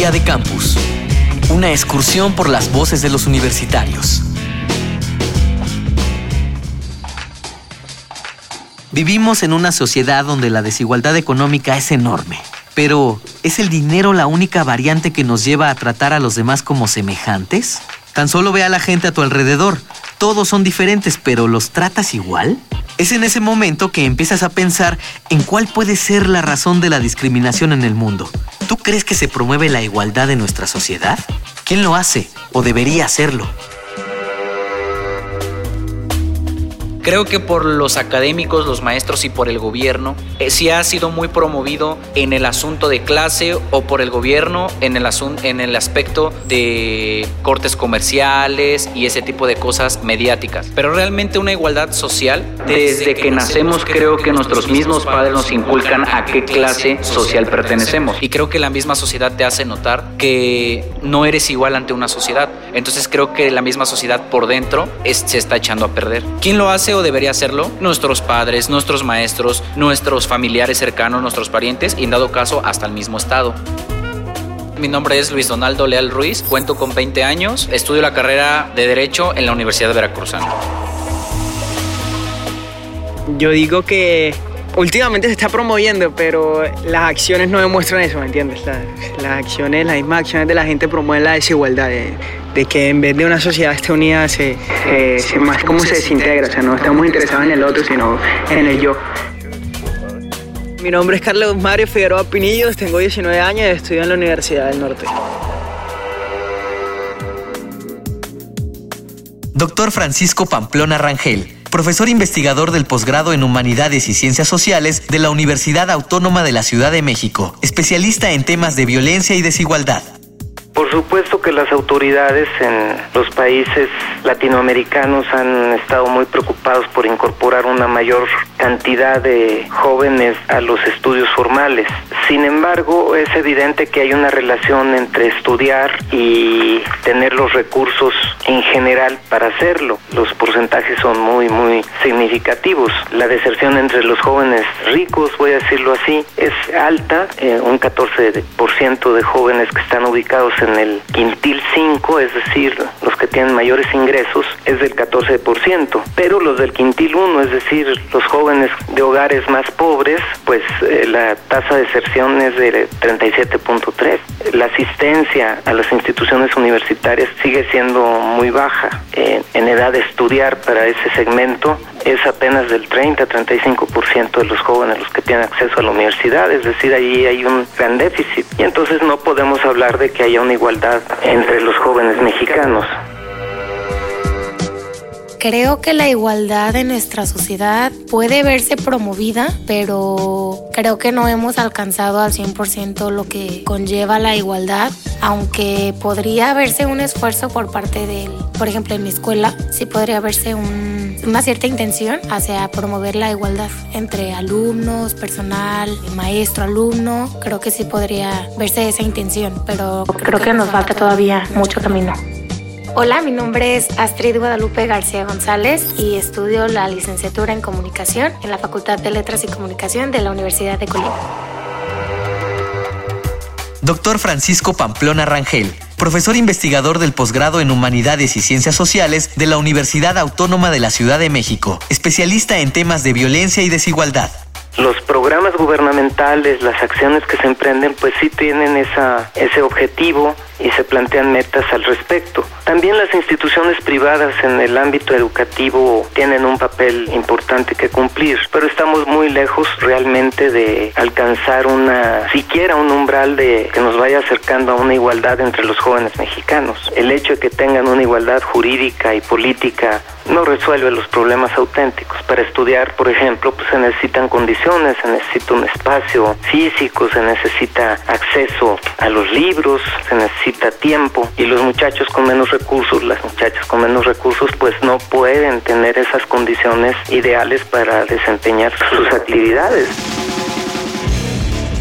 Día de Campus. Una excursión por las voces de los universitarios. Vivimos en una sociedad donde la desigualdad económica es enorme. Pero, ¿es el dinero la única variante que nos lleva a tratar a los demás como semejantes? Tan solo ve a la gente a tu alrededor. Todos son diferentes, pero ¿los tratas igual? Es en ese momento que empiezas a pensar en cuál puede ser la razón de la discriminación en el mundo. ¿Tú crees que se promueve la igualdad en nuestra sociedad? ¿Quién lo hace o debería hacerlo? Creo que por los académicos, los maestros y por el gobierno, eh, sí ha sido muy promovido en el asunto de clase o por el gobierno en el, en el aspecto de cortes comerciales y ese tipo de cosas mediáticas. Pero realmente una igualdad social, desde que nacemos creo que nuestros mismos padres nos inculcan a qué clase social pertenecemos. Y creo que la misma sociedad te hace notar que no eres igual ante una sociedad. Entonces creo que la misma sociedad por dentro se está echando a perder. ¿Quién lo hace? O debería hacerlo nuestros padres, nuestros maestros, nuestros familiares cercanos, nuestros parientes y en dado caso hasta el mismo Estado. Mi nombre es Luis Donaldo Leal Ruiz, cuento con 20 años, estudio la carrera de Derecho en la Universidad de Veracruzana. Yo digo que últimamente se está promoviendo, pero las acciones no demuestran eso, ¿me entiendes? Las, acciones, las mismas acciones de la gente promueven la desigualdad, de, que en vez de una sociedad esté unida, se, más como se desintegra, o sea, no estamos interesados en el otro, sino en el yo. Mi nombre es Carlos Mario Figueroa Pinillos, tengo 19 años y estudio en la Universidad del Norte. Doctor Francisco Pamplona Rangel profesor investigador del posgrado en Humanidades y Ciencias Sociales de la Universidad Autónoma de la Ciudad de México, especialista en temas de violencia y desigualdad. Por supuesto que las autoridades en los países latinoamericanos han estado muy preocupados por incorporar una mayor cantidad de jóvenes a los estudios formales. Sin embargo, es evidente que hay una relación entre estudiar y tener los recursos en general para hacerlo. Los porcentajes son muy, muy significativos. La deserción entre los jóvenes ricos, voy a decirlo así, es alta, eh, un 14% de jóvenes que están ubicados en el quintil 5, es decir, los que tienen mayores ingresos, es del 14%, pero los del quintil 1, es decir, los jóvenes de hogares más pobres, pues eh, la tasa de deserción es de 37.3. La asistencia a las instituciones universitarias sigue siendo muy baja. en edad de estudiar para ese segmento es apenas del 30-35% de los jóvenes los que tienen acceso a la universidad, es decir, ahí hay un gran déficit y entonces no podemos hablar de que haya una igualdad entre los jóvenes mexicanos. Creo que la igualdad en nuestra sociedad puede verse promovida, pero creo que no hemos alcanzado al 100% lo que conlleva la igualdad, aunque podría verse un esfuerzo por parte de, por ejemplo, en mi escuela, sí podría verse una cierta intención hacia promover la igualdad entre alumnos, personal, maestro, alumno. Creo que sí podría verse esa intención, pero creo que nos falta todavía mucho camino. Hola, mi nombre es Astrid Guadalupe García González y estudio la licenciatura en comunicación en la Facultad de Letras y Comunicación de la Universidad de Colima. Doctor Francisco Pamplona Rangel, profesor investigador del posgrado en Humanidades y Ciencias Sociales de la Universidad Autónoma de la Ciudad de México, especialista en temas de violencia y desigualdad los programas gubernamentales, las acciones que se emprenden, pues sí tienen esa, ese objetivo y se plantean metas al respecto. También las instituciones privadas en el ámbito educativo tienen un papel importante que cumplir, pero estamos muy lejos realmente de alcanzar una, siquiera un umbral de que nos vaya acercando a una igualdad entre los jóvenes mexicanos. El hecho de que tengan una igualdad jurídica y política no resuelve los problemas auténticos. Para estudiar, por ejemplo, pues se necesitan condiciones, se necesita un espacio físico, se necesita acceso a los libros, se necesita tiempo y los muchachos con menos recursos, las muchachas con menos recursos, pues no pueden tener esas condiciones ideales para desempeñar sus actividades.